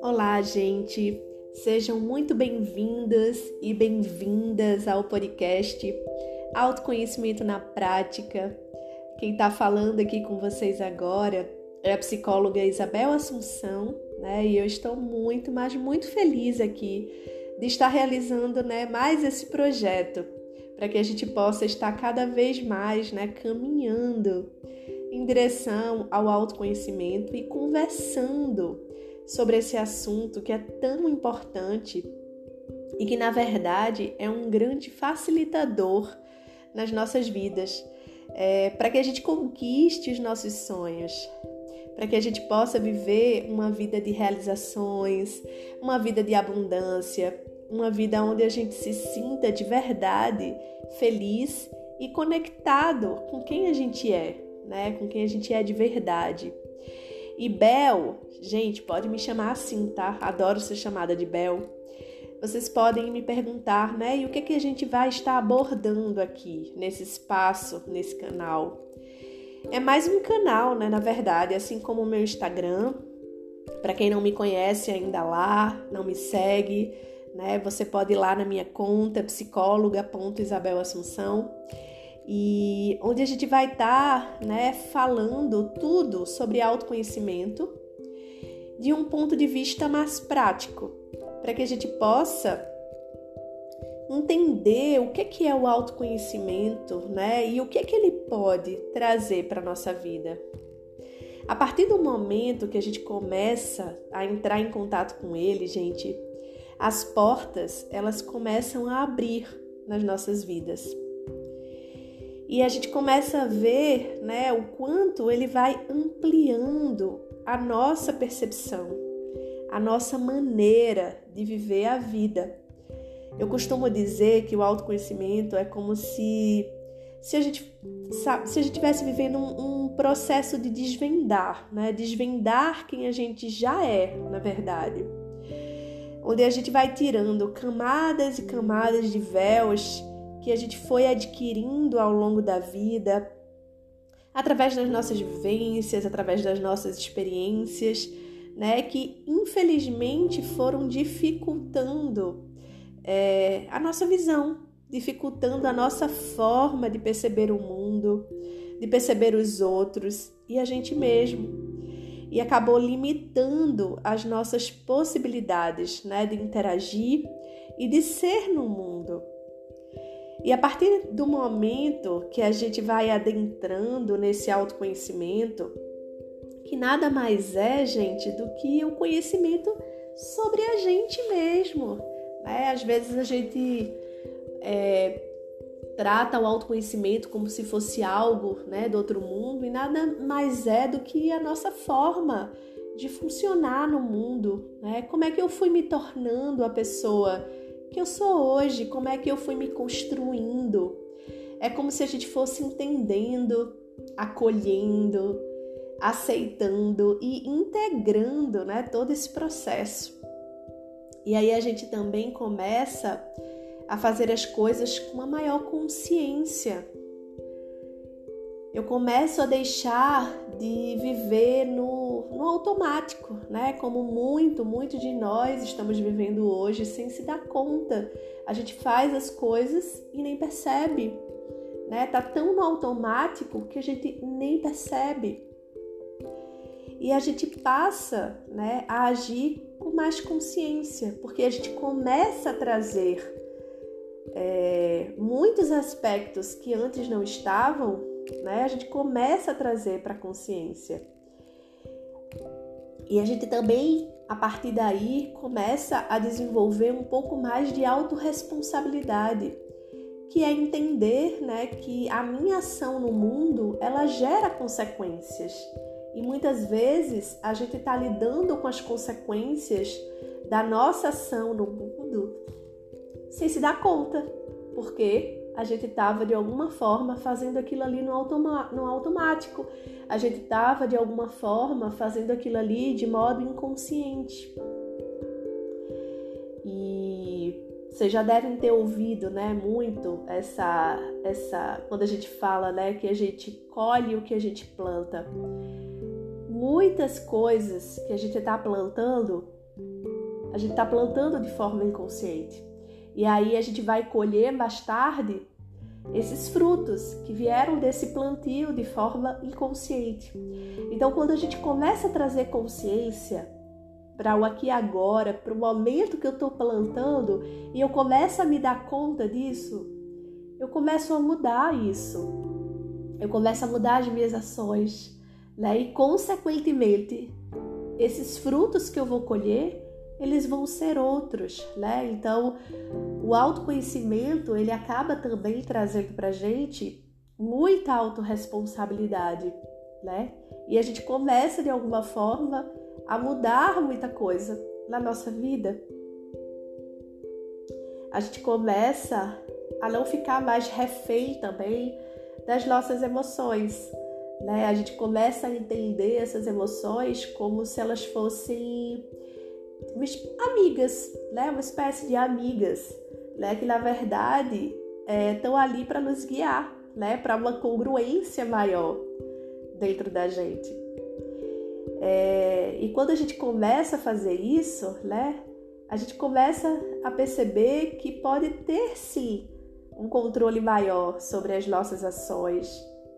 Olá, gente! Sejam muito bem-vindas e bem-vindas ao podcast Autoconhecimento na Prática. Quem está falando aqui com vocês agora é a psicóloga Isabel Assunção, né? E eu estou muito, mas muito feliz aqui de estar realizando, né, mais esse projeto para que a gente possa estar cada vez mais, né, caminhando em direção ao autoconhecimento e conversando sobre esse assunto que é tão importante e que, na verdade, é um grande facilitador nas nossas vidas, é, para que a gente conquiste os nossos sonhos, para que a gente possa viver uma vida de realizações, uma vida de abundância, uma vida onde a gente se sinta de verdade feliz e conectado com quem a gente é, né? Com quem a gente é de verdade. E Bel, gente, pode me chamar assim, tá? Adoro ser chamada de Bel. Vocês podem me perguntar, né? E o que, que a gente vai estar abordando aqui, nesse espaço, nesse canal? É mais um canal, né? Na verdade, assim como o meu Instagram. Para quem não me conhece ainda lá, não me segue, né? Você pode ir lá na minha conta psicóloga.isabel.assunção e onde a gente vai estar, tá, né, falando tudo sobre autoconhecimento de um ponto de vista mais prático, para que a gente possa entender o que que é o autoconhecimento, né? E o que que ele pode trazer para nossa vida. A partir do momento que a gente começa a entrar em contato com ele, gente, as portas, elas começam a abrir nas nossas vidas. E a gente começa a ver, né, o quanto ele vai ampliando a nossa percepção, a nossa maneira de viver a vida. Eu costumo dizer que o autoconhecimento é como se se a gente se a gente estivesse vivendo um, um, processo de desvendar, né? Desvendar quem a gente já é, na verdade onde a gente vai tirando camadas e camadas de véus que a gente foi adquirindo ao longo da vida, através das nossas vivências, através das nossas experiências, né, que infelizmente foram dificultando é, a nossa visão, dificultando a nossa forma de perceber o mundo, de perceber os outros e a gente mesmo e acabou limitando as nossas possibilidades né, de interagir e de ser no mundo. E a partir do momento que a gente vai adentrando nesse autoconhecimento, que nada mais é, gente, do que o conhecimento sobre a gente mesmo. Né? Às vezes a gente é, trata o autoconhecimento como se fosse algo né, do outro mundo e nada mais é do que a nossa forma de funcionar no mundo. Né? Como é que eu fui me tornando a pessoa que eu sou hoje? Como é que eu fui me construindo? É como se a gente fosse entendendo, acolhendo, aceitando e integrando né, todo esse processo. E aí a gente também começa a fazer as coisas com uma maior consciência. Eu começo a deixar de viver no, no automático, né? Como muito, muito de nós estamos vivendo hoje sem se dar conta. A gente faz as coisas e nem percebe, né? Tá tão no automático que a gente nem percebe. E a gente passa, né, a agir com mais consciência, porque a gente começa a trazer é, muitos aspectos que antes não estavam, né, a gente começa a trazer para a consciência. E a gente também, a partir daí, começa a desenvolver um pouco mais de autorresponsabilidade, que é entender né, que a minha ação no mundo ela gera consequências. E muitas vezes a gente está lidando com as consequências da nossa ação no mundo sem se dar conta, porque a gente estava de alguma forma fazendo aquilo ali no, no automático, a gente estava de alguma forma fazendo aquilo ali de modo inconsciente. E Vocês já devem ter ouvido, né, muito essa essa quando a gente fala, né, que a gente colhe o que a gente planta. Muitas coisas que a gente está plantando, a gente está plantando de forma inconsciente. E aí a gente vai colher mais tarde esses frutos que vieram desse plantio de forma inconsciente. Então, quando a gente começa a trazer consciência para o aqui e agora, para o momento que eu estou plantando, e eu começo a me dar conta disso, eu começo a mudar isso. Eu começo a mudar as minhas ações, né? E consequentemente, esses frutos que eu vou colher, eles vão ser outros, né? Então, o autoconhecimento, ele acaba também trazendo pra gente muita autorresponsabilidade, né? E a gente começa de alguma forma a mudar muita coisa na nossa vida. A gente começa a não ficar mais refém também das nossas emoções. Né? A gente começa a entender essas emoções como se elas fossem amigas, né? uma espécie de amigas, né? que na verdade estão é, ali para nos guiar, né? para uma congruência maior dentro da gente. É, e quando a gente começa a fazer isso, né, a gente começa a perceber que pode ter sim um controle maior sobre as nossas ações,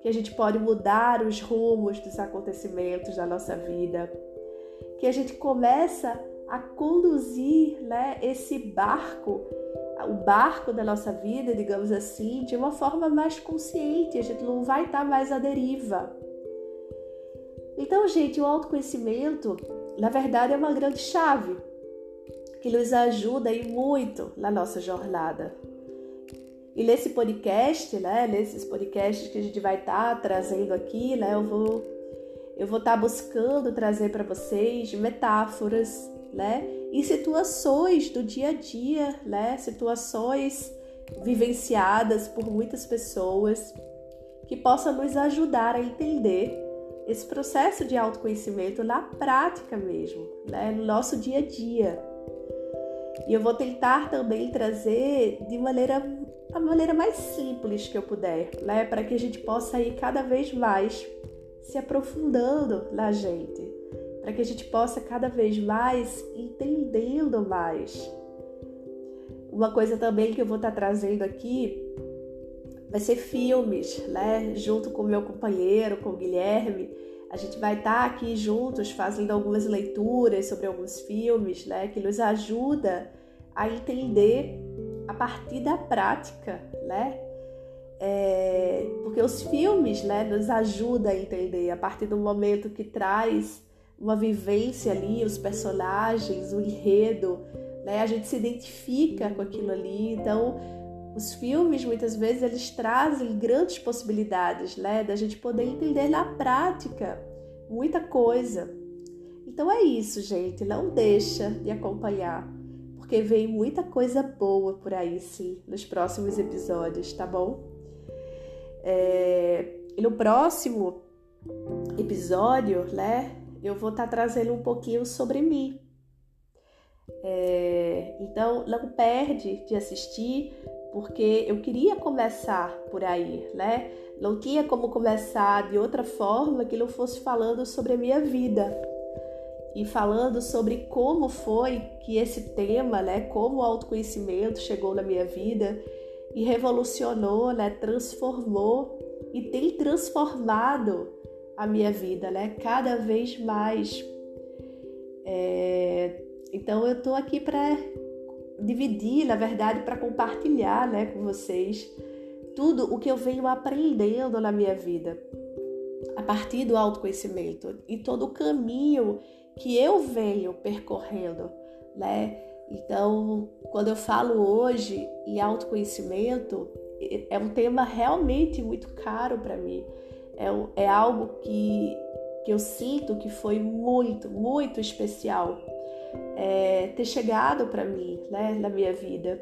que a gente pode mudar os rumos dos acontecimentos da nossa vida, que a gente começa a conduzir né, esse barco, o barco da nossa vida, digamos assim, de uma forma mais consciente, a gente não vai estar mais à deriva. Então, gente, o autoconhecimento, na verdade, é uma grande chave que nos ajuda aí muito na nossa jornada. E nesse podcast, né, nesses podcasts que a gente vai estar trazendo aqui, né, eu vou eu vou estar buscando trazer para vocês metáforas, né, situações do dia a dia, né, situações vivenciadas por muitas pessoas que possam nos ajudar a entender esse processo de autoconhecimento na prática mesmo, né? no nosso dia a dia. E eu vou tentar também trazer de maneira a maneira mais simples que eu puder, né, para que a gente possa ir cada vez mais se aprofundando na gente, para que a gente possa cada vez mais entendendo mais. Uma coisa também que eu vou estar trazendo aqui vai ser filmes, né? Junto com meu companheiro, com o Guilherme. A gente vai estar aqui juntos fazendo algumas leituras sobre alguns filmes, né? Que nos ajuda a entender a partir da prática, né? É, porque os filmes, né, nos ajudam a entender a partir do momento que traz uma vivência ali, os personagens, o enredo, né? A gente se identifica com aquilo ali, então os filmes, muitas vezes, eles trazem grandes possibilidades, né? Da gente poder entender na prática muita coisa. Então é isso, gente. Não deixa de acompanhar, porque vem muita coisa boa por aí, sim, nos próximos episódios, tá bom? É... E no próximo episódio, né? Eu vou estar tá trazendo um pouquinho sobre mim. É... Então, não perde de assistir porque eu queria começar por aí, né? Não tinha como começar de outra forma que não fosse falando sobre a minha vida e falando sobre como foi que esse tema, né, como o autoconhecimento chegou na minha vida e revolucionou, né, transformou e tem transformado a minha vida, né, cada vez mais. É... Então eu tô aqui para dividir, na verdade, para compartilhar né, com vocês tudo o que eu venho aprendendo na minha vida a partir do autoconhecimento e todo o caminho que eu venho percorrendo, né? Então, quando eu falo hoje em autoconhecimento, é um tema realmente muito caro para mim. É, é algo que, que eu sinto que foi muito, muito especial é, ter chegado para mim, né, na minha vida.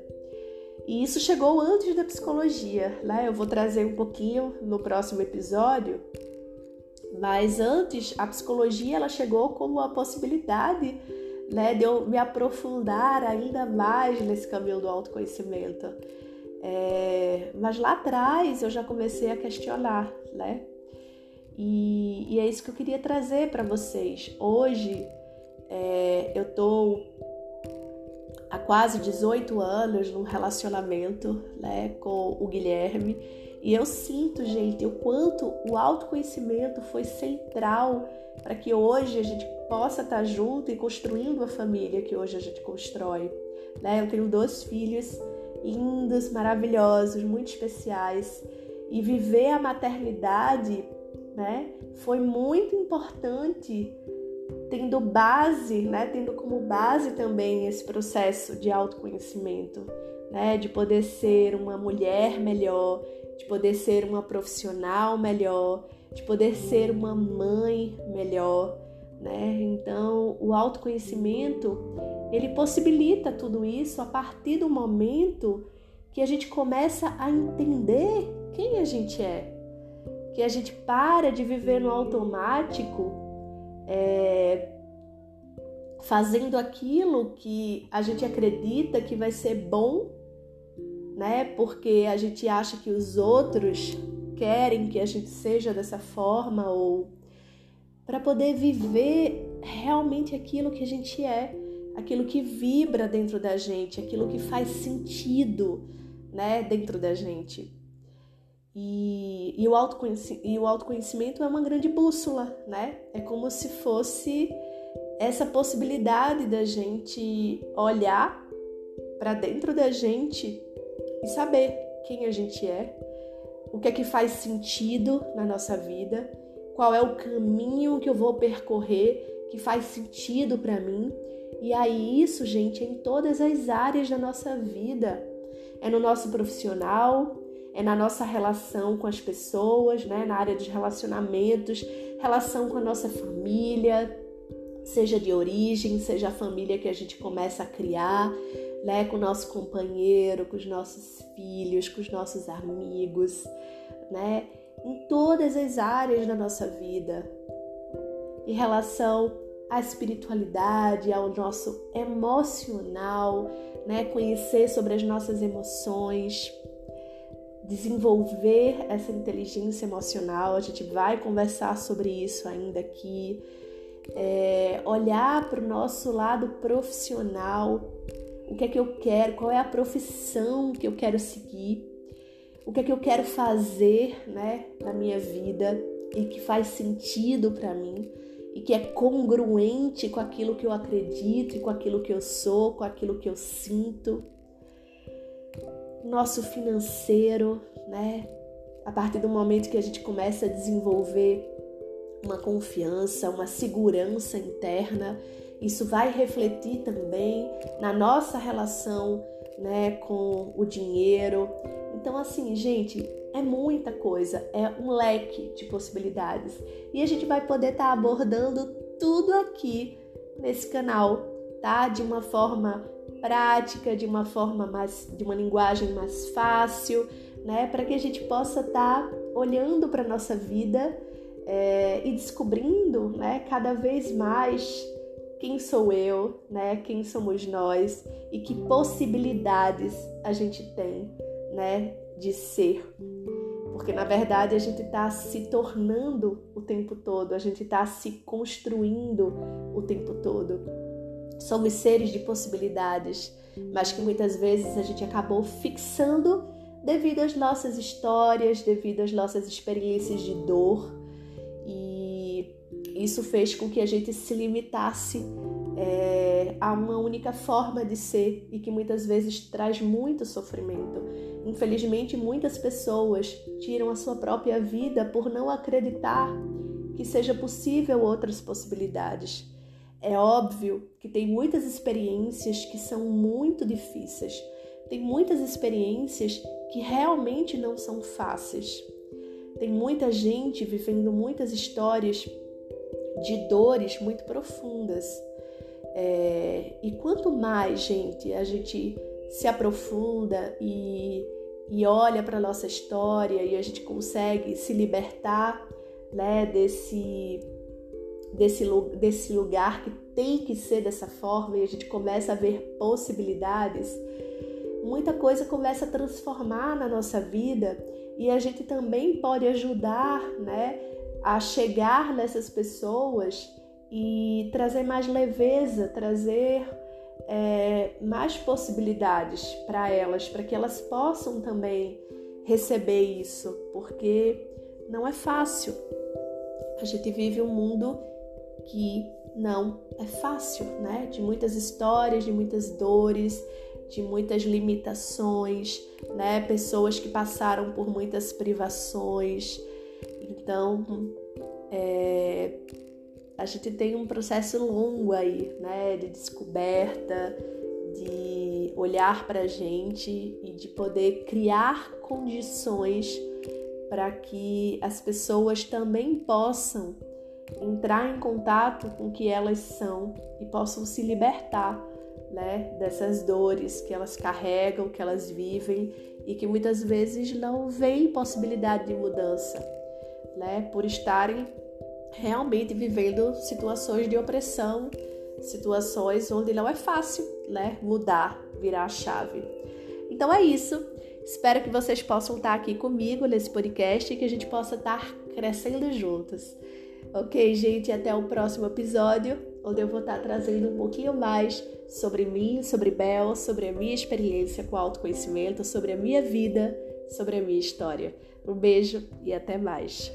E isso chegou antes da psicologia, né? Eu vou trazer um pouquinho no próximo episódio. Mas antes, a psicologia ela chegou como uma possibilidade né, de eu me aprofundar ainda mais nesse caminho do autoconhecimento. É, mas lá atrás eu já comecei a questionar, né? E, e é isso que eu queria trazer para vocês. Hoje é, eu tô há quase 18 anos num relacionamento né, com o Guilherme e eu sinto, gente, o quanto o autoconhecimento foi central para que hoje a gente possa estar junto e construindo a família que hoje a gente constrói. Né? Eu tenho dois filhos lindos, maravilhosos, muito especiais. E viver a maternidade né, foi muito importante, tendo base, né, tendo como base também esse processo de autoconhecimento, né, de poder ser uma mulher melhor, de poder ser uma profissional melhor, de poder ser uma mãe melhor, né? Então, o autoconhecimento, ele possibilita tudo isso a partir do momento que a gente começa a entender quem a gente é. Que a gente para de viver no automático, é, fazendo aquilo que a gente acredita que vai ser bom, né? Porque a gente acha que os outros querem que a gente seja dessa forma ou para poder viver realmente aquilo que a gente é, aquilo que vibra dentro da gente, aquilo que faz sentido, né, dentro da gente. E, e, o e o autoconhecimento é uma grande bússola, né? É como se fosse essa possibilidade da gente olhar para dentro da gente e saber quem a gente é, o que é que faz sentido na nossa vida qual é o caminho que eu vou percorrer que faz sentido para mim. E aí, isso, gente, é em todas as áreas da nossa vida. É no nosso profissional, é na nossa relação com as pessoas, né? na área dos relacionamentos, relação com a nossa família, seja de origem, seja a família que a gente começa a criar, né? com o nosso companheiro, com os nossos filhos, com os nossos amigos, né? em todas as áreas da nossa vida, em relação à espiritualidade, ao nosso emocional, né? Conhecer sobre as nossas emoções, desenvolver essa inteligência emocional. A gente vai conversar sobre isso ainda aqui. É, olhar para o nosso lado profissional, o que é que eu quero, qual é a profissão que eu quero seguir o que é que eu quero fazer, né, na minha vida e que faz sentido para mim e que é congruente com aquilo que eu acredito e com aquilo que eu sou, com aquilo que eu sinto. Nosso financeiro, né? A partir do momento que a gente começa a desenvolver uma confiança, uma segurança interna, isso vai refletir também na nossa relação, né, com o dinheiro, então, assim, gente, é muita coisa, é um leque de possibilidades. E a gente vai poder estar tá abordando tudo aqui nesse canal, tá? De uma forma prática, de uma forma mais, de uma linguagem mais fácil, né? Para que a gente possa estar tá olhando para nossa vida é, e descobrindo, né? Cada vez mais quem sou eu, né? Quem somos nós e que possibilidades a gente tem né, de ser. Porque na verdade a gente está se tornando o tempo todo, a gente está se construindo o tempo todo. Somos seres de possibilidades, mas que muitas vezes a gente acabou fixando devido às nossas histórias, devido às nossas experiências de dor. E isso fez com que a gente se limitasse é, a uma única forma de ser e que muitas vezes traz muito sofrimento. Infelizmente, muitas pessoas tiram a sua própria vida por não acreditar que seja possível outras possibilidades. É óbvio que tem muitas experiências que são muito difíceis, tem muitas experiências que realmente não são fáceis. Tem muita gente vivendo muitas histórias de dores muito profundas. É, e quanto mais, gente, a gente se aprofunda e, e olha para a nossa história e a gente consegue se libertar né, desse, desse, desse lugar que tem que ser dessa forma e a gente começa a ver possibilidades, muita coisa começa a transformar na nossa vida e a gente também pode ajudar, né, a chegar nessas pessoas e trazer mais leveza, trazer é, mais possibilidades para elas, para que elas possam também receber isso, porque não é fácil. A gente vive um mundo que não é fácil, né? De muitas histórias, de muitas dores, de muitas limitações, né? Pessoas que passaram por muitas privações. Então, é, a gente tem um processo longo aí, né? De descoberta, de olhar para a gente e de poder criar condições para que as pessoas também possam entrar em contato com o que elas são e possam se libertar né, dessas dores que elas carregam, que elas vivem e que muitas vezes não veem possibilidade de mudança, né, por estarem realmente vivendo situações de opressão, situações onde não é fácil né, mudar, virar a chave. Então é isso. Espero que vocês possam estar aqui comigo nesse podcast e que a gente possa estar crescendo juntos. Ok, gente? Até o próximo episódio, onde eu vou estar trazendo um pouquinho mais sobre mim, sobre Bel, sobre a minha experiência com autoconhecimento, sobre a minha vida, sobre a minha história. Um beijo e até mais.